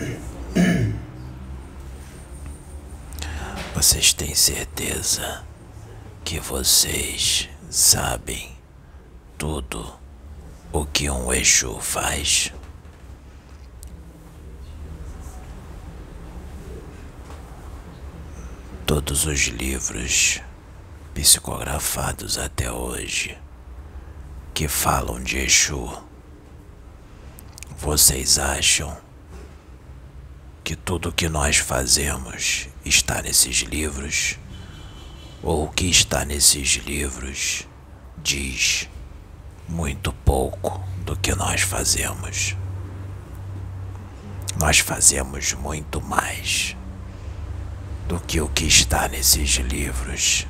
Vocês têm certeza que vocês sabem tudo o que um Exu faz? Todos os livros psicografados até hoje que falam de Exu, vocês acham que tudo o que nós fazemos está nesses livros? Ou o que está nesses livros diz muito pouco do que nós fazemos? Nós fazemos muito mais do que o que está nesses livros.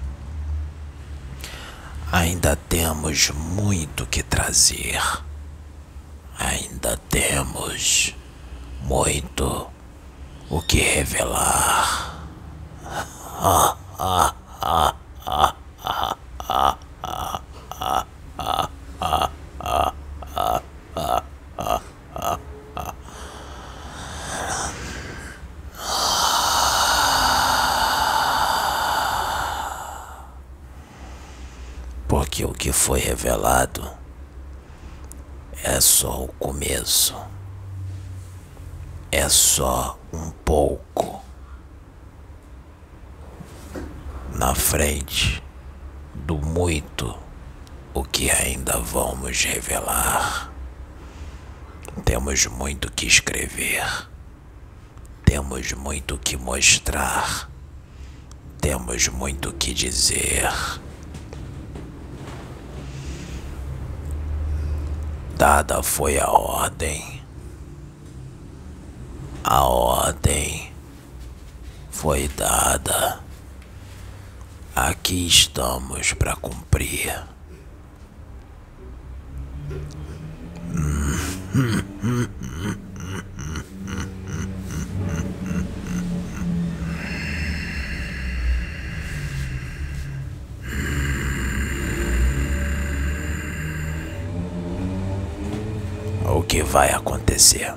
Ainda temos muito que trazer. Ainda temos muito o que revelar. Porque o que foi revelado é só o começo. É só um pouco. Na frente do muito o que ainda vamos revelar. Temos muito que escrever. Temos muito que mostrar. Temos muito que dizer. Dada foi a ordem. A ordem foi dada. Aqui estamos para cumprir. O que vai acontecer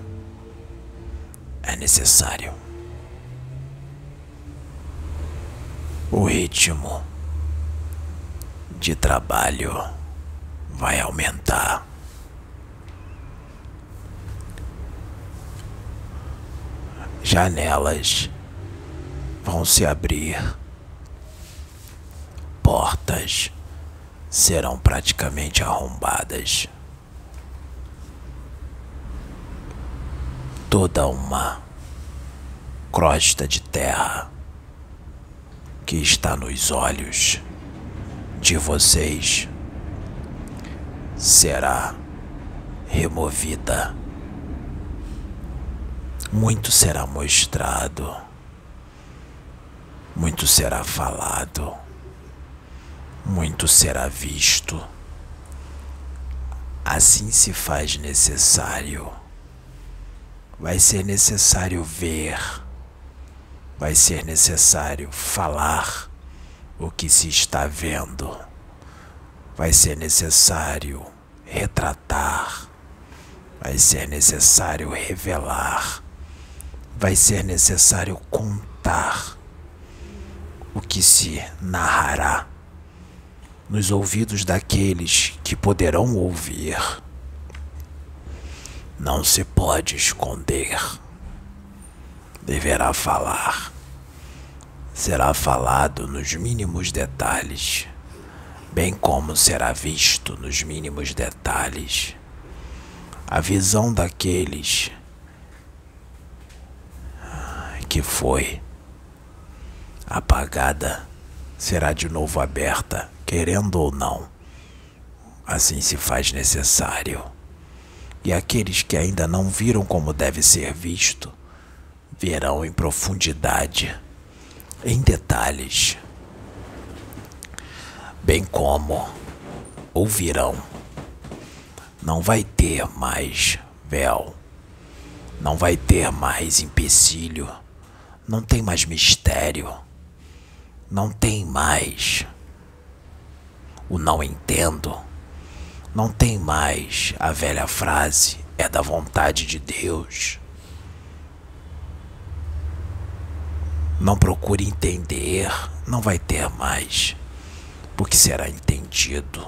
é necessário. O ritmo de trabalho vai aumentar. Janelas vão se abrir, portas serão praticamente arrombadas. Toda uma crosta de terra que está nos olhos de vocês será removida. Muito será mostrado, muito será falado, muito será visto. Assim se faz necessário. Vai ser necessário ver, vai ser necessário falar o que se está vendo. Vai ser necessário retratar, vai ser necessário revelar, vai ser necessário contar o que se narrará nos ouvidos daqueles que poderão ouvir. Não se pode esconder. Deverá falar. Será falado nos mínimos detalhes, bem como será visto nos mínimos detalhes. A visão daqueles que foi apagada será de novo aberta, querendo ou não. Assim se faz necessário. E aqueles que ainda não viram como deve ser visto, verão em profundidade, em detalhes, bem como ouvirão. Não vai ter mais véu, não vai ter mais empecilho, não tem mais mistério, não tem mais o não entendo. Não tem mais a velha frase, é da vontade de Deus. Não procure entender, não vai ter mais, porque será entendido,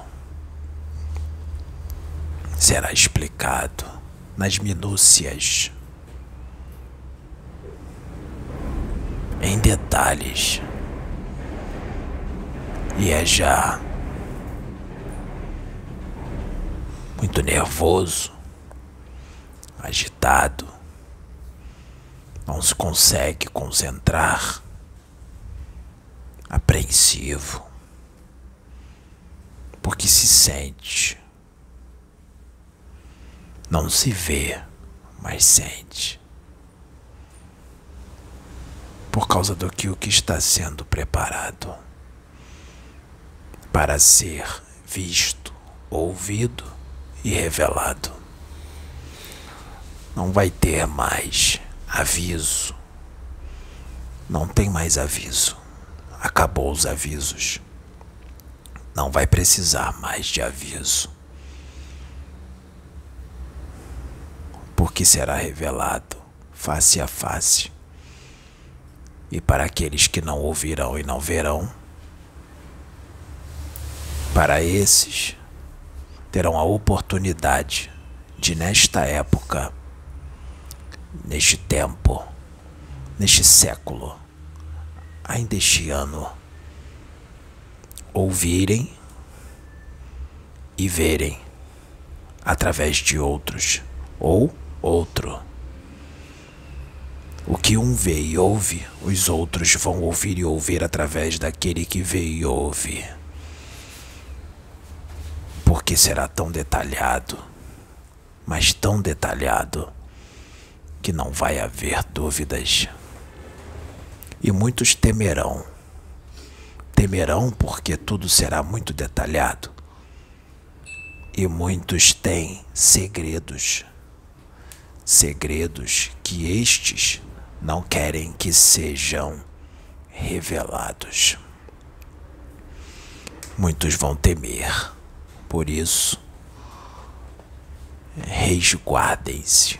será explicado nas minúcias, em detalhes, e é já muito nervoso, agitado não se consegue concentrar, apreensivo, porque se sente, não se vê, mas sente, por causa do que o que está sendo preparado para ser visto, ouvido e revelado. Não vai ter mais Aviso. Não tem mais aviso. Acabou os avisos. Não vai precisar mais de aviso. Porque será revelado face a face. E para aqueles que não ouvirão e não verão, para esses terão a oportunidade de, nesta época, neste tempo, neste século, ainda este ano, ouvirem e verem através de outros ou outro. O que um vê e ouve, os outros vão ouvir e ouvir através daquele que vê e ouve. Porque será tão detalhado, mas tão detalhado que não vai haver dúvidas. E muitos temerão. Temerão porque tudo será muito detalhado. E muitos têm segredos. Segredos que estes não querem que sejam revelados. Muitos vão temer. Por isso, resguardem-se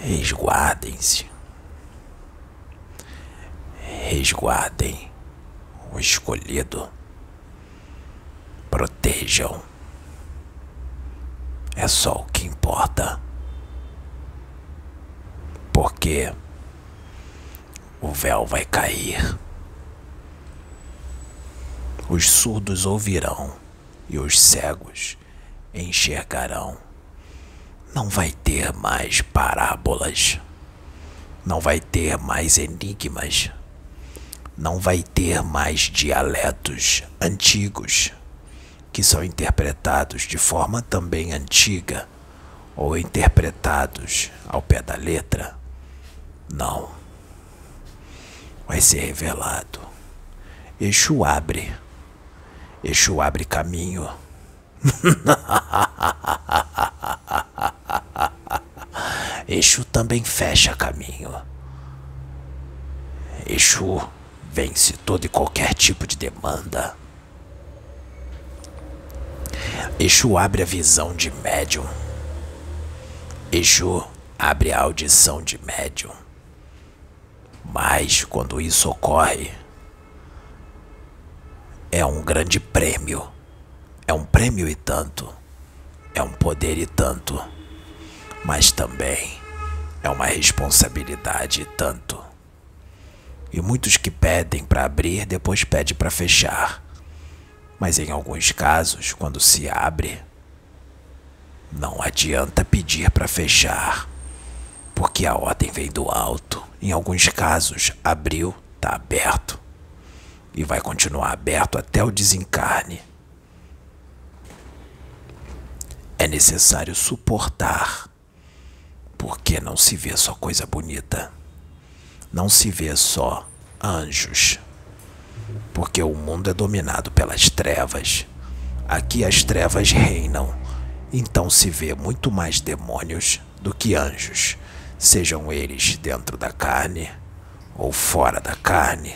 Resguardem-se. Resguardem o escolhido. Protejam. É só o que importa. Porque o véu vai cair. Os surdos ouvirão e os cegos enxergarão não vai ter mais parábolas, não vai ter mais enigmas, não vai ter mais dialetos antigos que são interpretados de forma também antiga ou interpretados ao pé da letra. Não. Vai ser revelado. Exu abre. Exu abre caminho. Exu também fecha caminho. Exu vence todo e qualquer tipo de demanda. Exu abre a visão de médium. Exu abre a audição de médium. Mas quando isso ocorre, é um grande prêmio. É um prêmio e tanto. É um poder e tanto mas também é uma responsabilidade tanto. E muitos que pedem para abrir depois pedem para fechar. Mas em alguns casos, quando se abre, não adianta pedir para fechar, porque a ordem vem do alto. Em alguns casos, abriu, tá aberto e vai continuar aberto até o desencarne. É necessário suportar porque não se vê só coisa bonita. Não se vê só anjos. Porque o mundo é dominado pelas trevas. Aqui as trevas reinam. Então se vê muito mais demônios do que anjos, sejam eles dentro da carne ou fora da carne,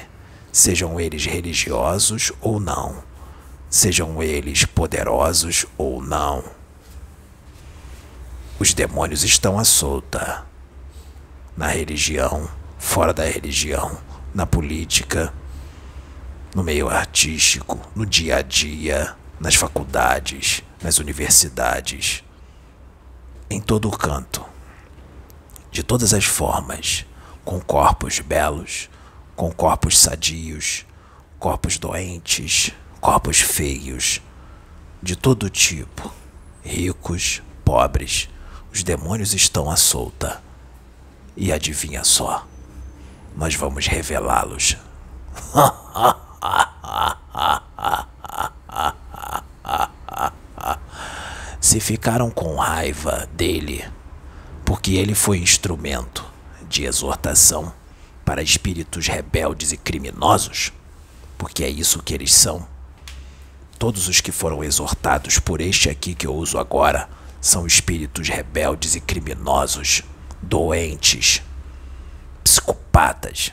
sejam eles religiosos ou não, sejam eles poderosos ou não. Os demônios estão à solta. na religião, fora da religião, na política, no meio artístico, no dia a dia, nas faculdades, nas universidades, em todo o canto, de todas as formas, com corpos belos, com corpos sadios, corpos doentes, corpos feios, de todo tipo, ricos, pobres, os demônios estão à solta. E adivinha só, nós vamos revelá-los. Se ficaram com raiva dele, porque ele foi instrumento de exortação para espíritos rebeldes e criminosos, porque é isso que eles são. Todos os que foram exortados por este aqui que eu uso agora são espíritos rebeldes e criminosos, doentes, psicopatas,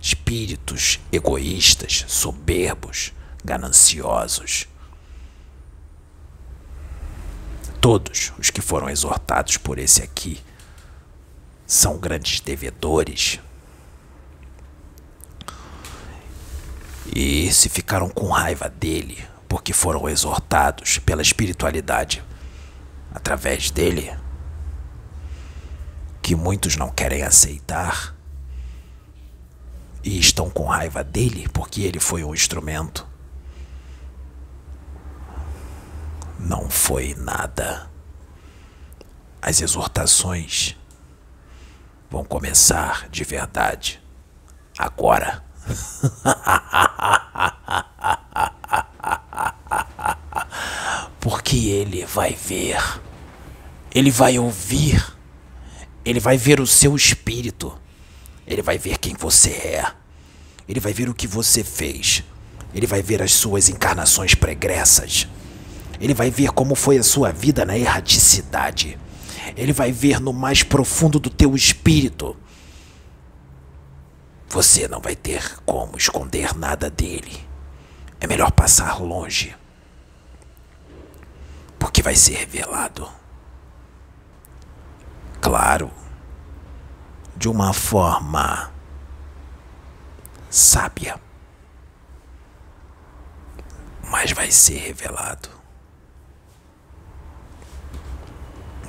espíritos egoístas, soberbos, gananciosos. Todos os que foram exortados por esse aqui são grandes devedores. E se ficaram com raiva dele porque foram exortados pela espiritualidade através dele, que muitos não querem aceitar e estão com raiva dele porque ele foi um instrumento. Não foi nada. As exortações vão começar de verdade. Agora. Porque ele vai ver, ele vai ouvir, ele vai ver o seu espírito, ele vai ver quem você é, ele vai ver o que você fez, ele vai ver as suas encarnações pregressas, ele vai ver como foi a sua vida na erraticidade, ele vai ver no mais profundo do teu espírito você não vai ter como esconder nada dele. É melhor passar longe. Porque vai ser revelado. Claro, de uma forma sábia. Mas vai ser revelado.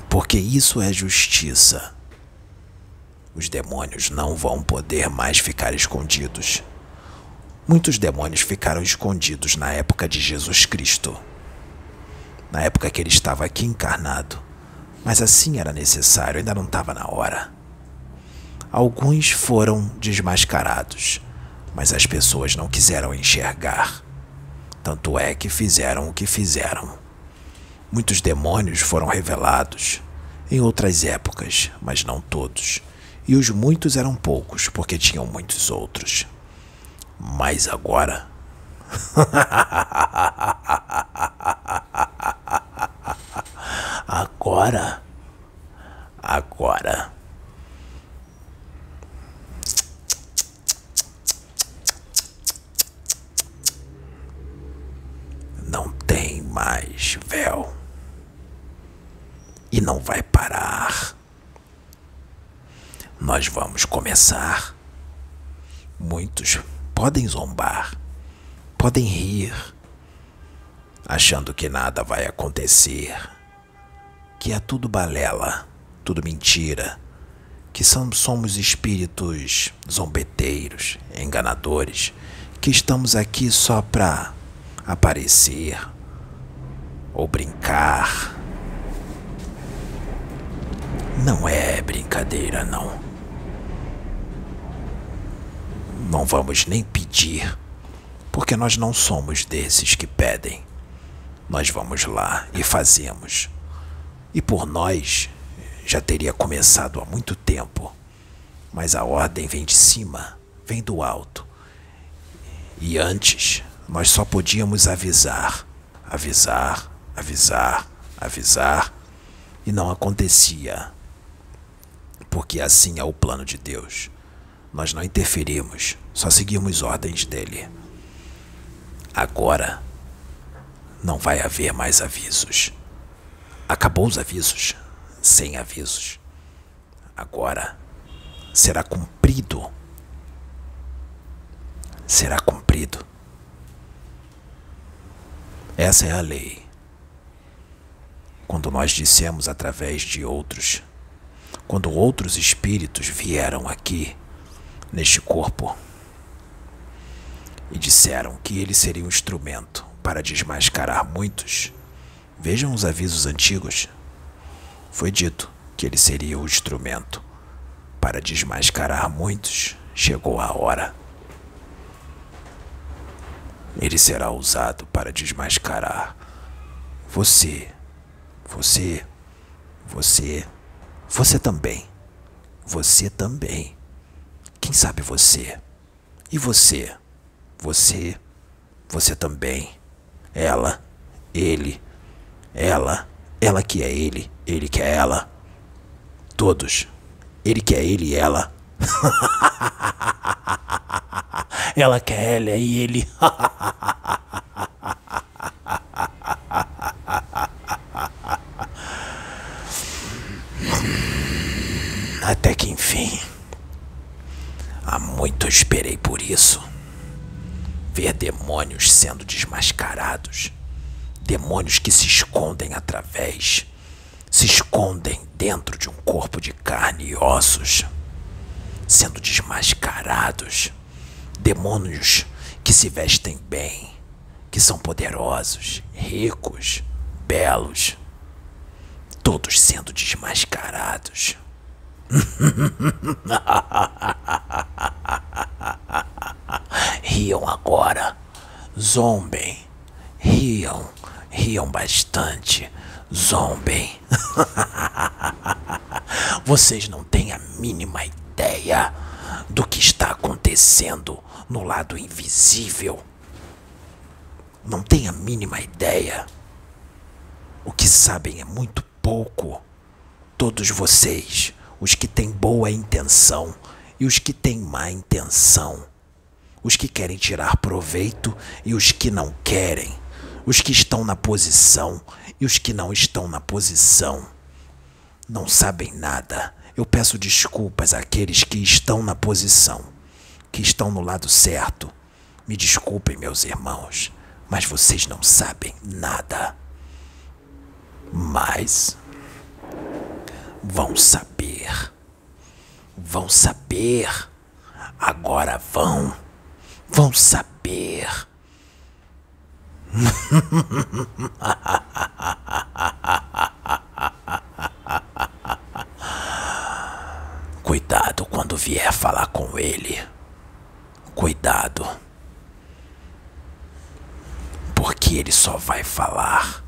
Porque isso é justiça os demônios não vão poder mais ficar escondidos. Muitos demônios ficaram escondidos na época de Jesus Cristo, na época que ele estava aqui encarnado, mas assim era necessário, ainda não estava na hora. Alguns foram desmascarados, mas as pessoas não quiseram enxergar. Tanto é que fizeram o que fizeram. Muitos demônios foram revelados em outras épocas, mas não todos e os muitos eram poucos, porque tinham muitos outros. Mas agora. agora. Agora. Não tem mais véu. E não vai parar nós vamos começar. Muitos podem zombar, podem rir, achando que nada vai acontecer, que é tudo balela, tudo mentira, que somos espíritos zombeteiros, enganadores, que estamos aqui só para aparecer ou brincar. Não é brincadeira, não. Não vamos nem pedir, porque nós não somos desses que pedem. Nós vamos lá e fazemos. E por nós já teria começado há muito tempo. Mas a ordem vem de cima, vem do alto. E antes, nós só podíamos avisar, avisar, avisar, avisar, e não acontecia. Porque assim é o plano de Deus. Nós não interferimos, só seguimos ordens dele. Agora não vai haver mais avisos. Acabou os avisos, sem avisos. Agora será cumprido. Será cumprido. Essa é a lei. Quando nós dissemos através de outros, quando outros espíritos vieram aqui, neste corpo, e disseram que ele seria um instrumento para desmascarar muitos, vejam os avisos antigos. Foi dito que ele seria o instrumento para desmascarar muitos. Chegou a hora. Ele será usado para desmascarar você, você, você, você também, você também. Quem sabe você? E você? Você, você também. Ela, ele, ela, ela que é ele, ele que é ela. Todos. Ele que é ele e ela. ela que é ela e ele. Até que enfim. Há muito eu esperei por isso. Ver demônios sendo desmascarados. Demônios que se escondem através. Se escondem dentro de um corpo de carne e ossos. Sendo desmascarados. Demônios que se vestem bem. Que são poderosos, ricos, belos. Todos sendo desmascarados. riam agora, zombem, riam, riam bastante, zombem. Vocês não têm a mínima ideia do que está acontecendo no lado invisível. Não têm a mínima ideia. O que sabem é muito pouco. Todos vocês os que têm boa intenção e os que têm má intenção, os que querem tirar proveito e os que não querem, os que estão na posição e os que não estão na posição. Não sabem nada. Eu peço desculpas àqueles que estão na posição, que estão no lado certo. Me desculpem, meus irmãos, mas vocês não sabem nada. Mas vão saber. Vão saber. Agora vão. Vão saber. Cuidado quando vier falar com ele. Cuidado. Porque ele só vai falar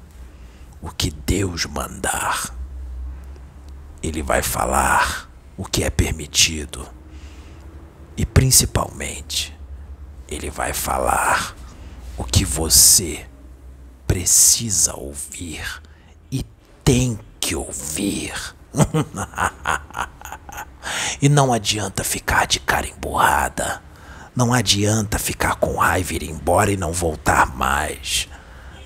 o que Deus mandar. Ele vai falar o que é permitido. E principalmente, ele vai falar o que você precisa ouvir e tem que ouvir. e não adianta ficar de cara emburrada. Não adianta ficar com raiva ir embora e não voltar mais.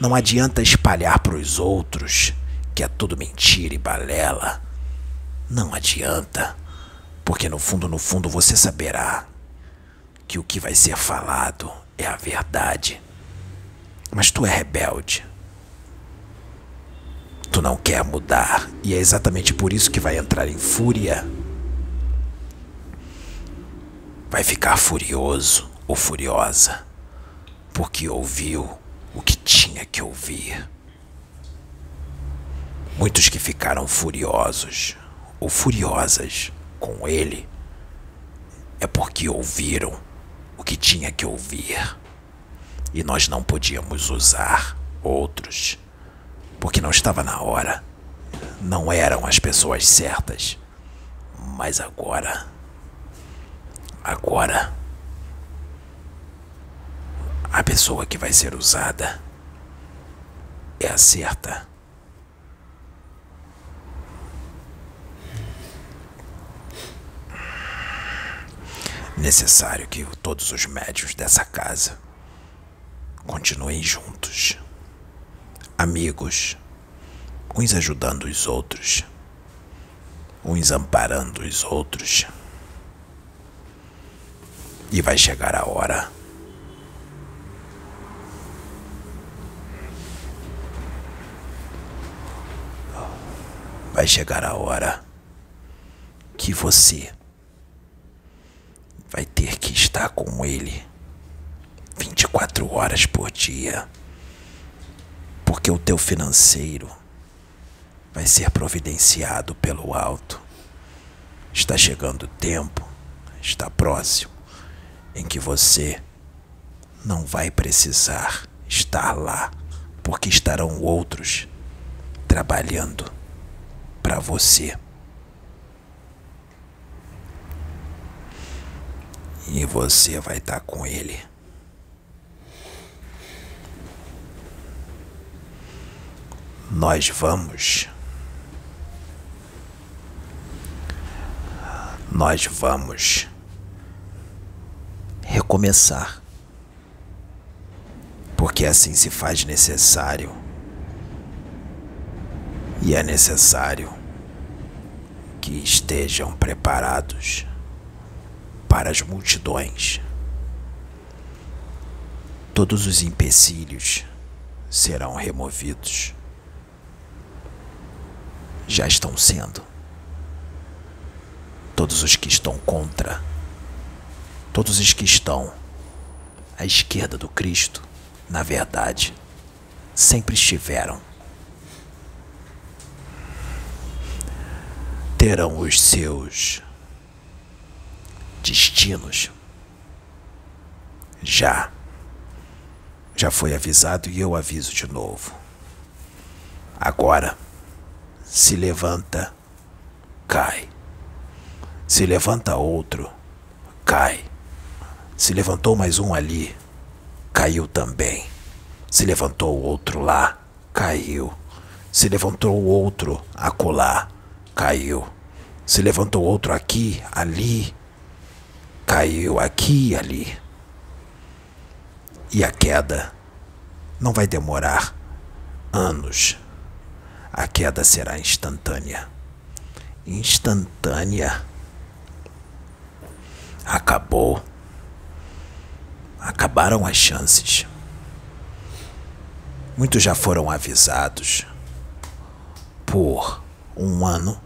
Não adianta espalhar para os outros que é tudo mentira e balela. Não adianta, porque no fundo, no fundo você saberá que o que vai ser falado é a verdade. Mas tu é rebelde. Tu não quer mudar, e é exatamente por isso que vai entrar em fúria. Vai ficar furioso ou furiosa, porque ouviu o que tinha que ouvir. Muitos que ficaram furiosos ou furiosas com ele é porque ouviram o que tinha que ouvir e nós não podíamos usar outros porque não estava na hora. Não eram as pessoas certas. Mas agora. Agora. A pessoa que vai ser usada é a certa. Necessário que todos os médios dessa casa continuem juntos, amigos, uns ajudando os outros, uns amparando os outros, E vai chegar a hora. Vai chegar a hora que você vai ter que estar com ele 24 horas por dia. Porque o teu financeiro vai ser providenciado pelo alto. Está chegando o tempo, está próximo, em que você não vai precisar estar lá, porque estarão outros trabalhando para você. E você vai estar com ele. Nós vamos. Nós vamos recomeçar. Porque assim se faz necessário. E é necessário que estejam preparados para as multidões. Todos os empecilhos serão removidos. Já estão sendo. Todos os que estão contra, todos os que estão à esquerda do Cristo, na verdade, sempre estiveram. Terão os seus destinos. Já. Já foi avisado e eu aviso de novo. Agora, se levanta, cai. Se levanta outro, cai. Se levantou mais um ali, caiu também. Se levantou outro lá, caiu. Se levantou outro acolá, caiu. Se levantou outro aqui, ali, caiu aqui e ali. E a queda não vai demorar anos. A queda será instantânea. Instantânea. Acabou. Acabaram as chances. Muitos já foram avisados por um ano,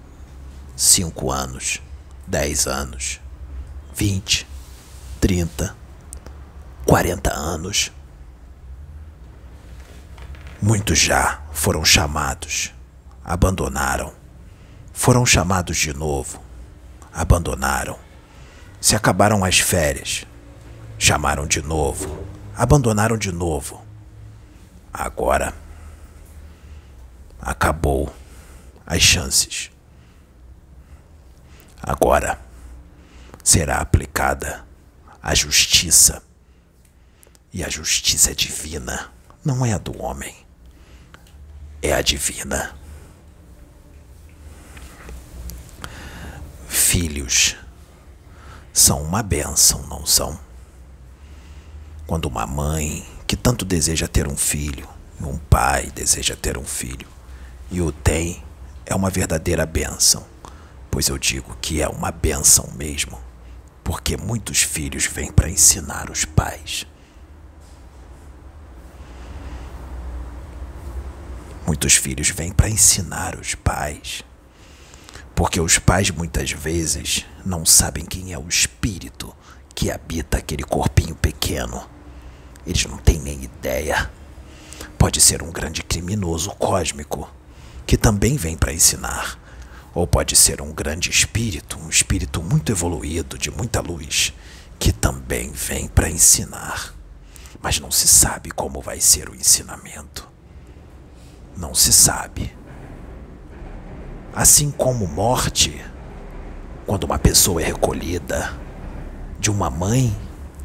cinco anos, dez anos. 20, 30, 40 anos. Muitos já foram chamados, abandonaram. Foram chamados de novo, abandonaram. Se acabaram as férias, chamaram de novo, abandonaram de novo. Agora acabou as chances. Agora será aplicada a justiça. E a justiça é divina, não é a do homem, é a divina. Filhos são uma bênção, não são? Quando uma mãe que tanto deseja ter um filho, um pai deseja ter um filho, e o tem, é uma verdadeira bênção, pois eu digo que é uma bênção mesmo porque muitos filhos vêm para ensinar os pais. Muitos filhos vêm para ensinar os pais. Porque os pais muitas vezes não sabem quem é o espírito que habita aquele corpinho pequeno. Eles não têm nem ideia. Pode ser um grande criminoso cósmico que também vem para ensinar ou pode ser um grande espírito, um espírito muito evoluído, de muita luz, que também vem para ensinar. Mas não se sabe como vai ser o ensinamento. Não se sabe. Assim como morte, quando uma pessoa é recolhida de uma mãe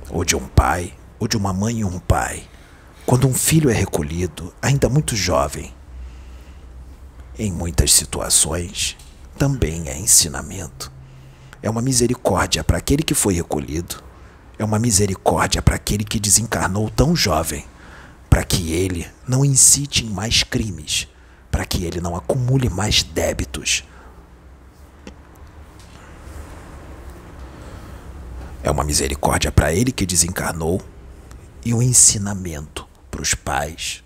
ou de um pai, ou de uma mãe e um pai, quando um filho é recolhido, ainda muito jovem, em muitas situações, também é ensinamento. É uma misericórdia para aquele que foi recolhido. É uma misericórdia para aquele que desencarnou tão jovem, para que ele não incite em mais crimes, para que ele não acumule mais débitos. É uma misericórdia para ele que desencarnou e um ensinamento para os pais,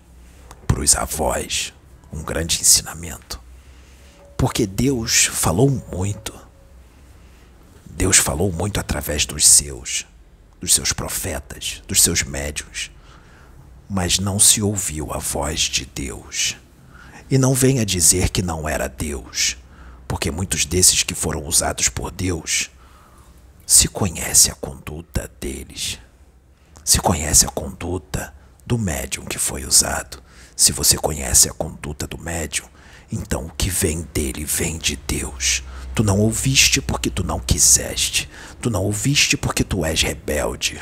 para os avós, um grande ensinamento. Porque Deus falou muito. Deus falou muito através dos seus, dos seus profetas, dos seus médios. Mas não se ouviu a voz de Deus. E não venha dizer que não era Deus, porque muitos desses que foram usados por Deus se conhece a conduta deles. Se conhece a conduta do médium que foi usado. Se você conhece a conduta do médium, então o que vem dele vem de Deus. Tu não ouviste porque tu não quiseste. Tu não ouviste porque tu és rebelde.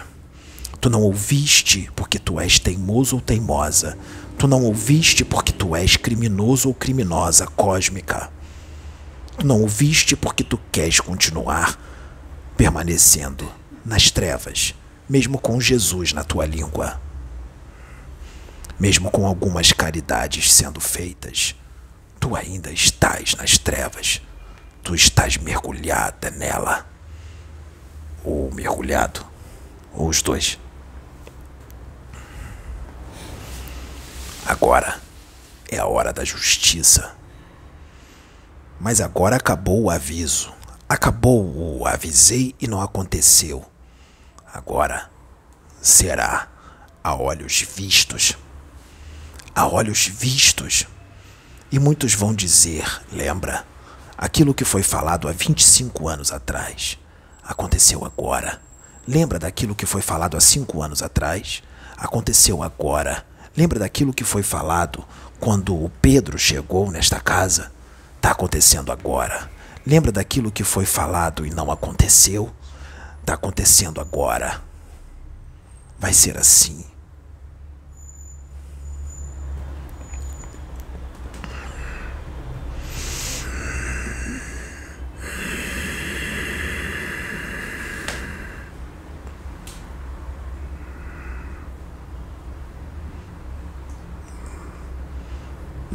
Tu não ouviste porque tu és teimoso ou teimosa. Tu não ouviste porque tu és criminoso ou criminosa cósmica. Tu não ouviste porque tu queres continuar permanecendo nas trevas, mesmo com Jesus na tua língua. Mesmo com algumas caridades sendo feitas tu ainda estás nas trevas. Tu estás mergulhada nela. Ou mergulhado. Ou os dois. Agora é a hora da justiça. Mas agora acabou o aviso. Acabou o avisei e não aconteceu. Agora será a olhos vistos. A olhos vistos. E muitos vão dizer, lembra? Aquilo que foi falado há 25 anos atrás aconteceu agora. Lembra daquilo que foi falado há cinco anos atrás? Aconteceu agora. Lembra daquilo que foi falado quando o Pedro chegou nesta casa? Está acontecendo agora. Lembra daquilo que foi falado e não aconteceu? Está acontecendo agora. Vai ser assim.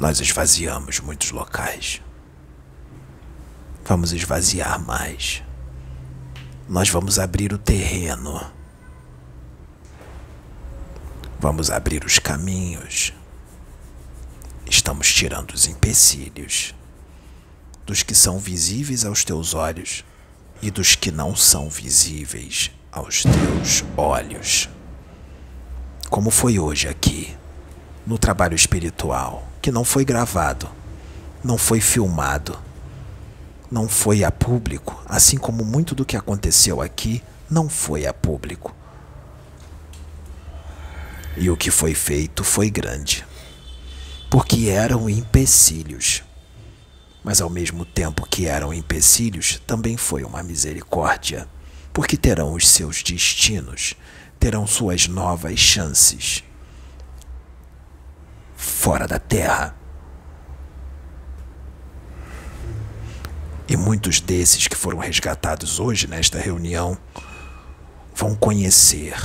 Nós esvaziamos muitos locais. Vamos esvaziar mais. Nós vamos abrir o terreno. Vamos abrir os caminhos. Estamos tirando os empecilhos dos que são visíveis aos teus olhos e dos que não são visíveis aos teus olhos. Como foi hoje aqui, no trabalho espiritual que não foi gravado, não foi filmado, não foi a público, assim como muito do que aconteceu aqui não foi a público. E o que foi feito foi grande, porque eram empecilhos. Mas ao mesmo tempo que eram empecilhos, também foi uma misericórdia, porque terão os seus destinos, terão suas novas chances fora da terra. E muitos desses que foram resgatados hoje nesta reunião vão conhecer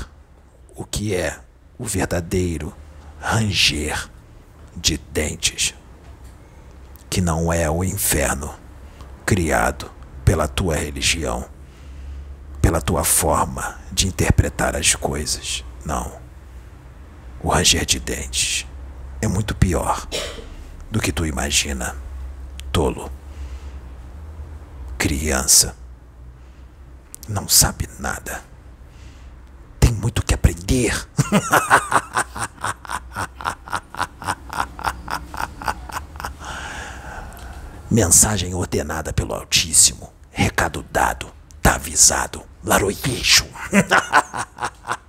o que é o verdadeiro ranger de dentes, que não é o inferno criado pela tua religião, pela tua forma de interpretar as coisas. Não. O ranger de dentes é muito pior do que tu imagina. Tolo. Criança. Não sabe nada. Tem muito que aprender. Mensagem ordenada pelo Altíssimo. Recado dado. Tá avisado. Laroyeixo.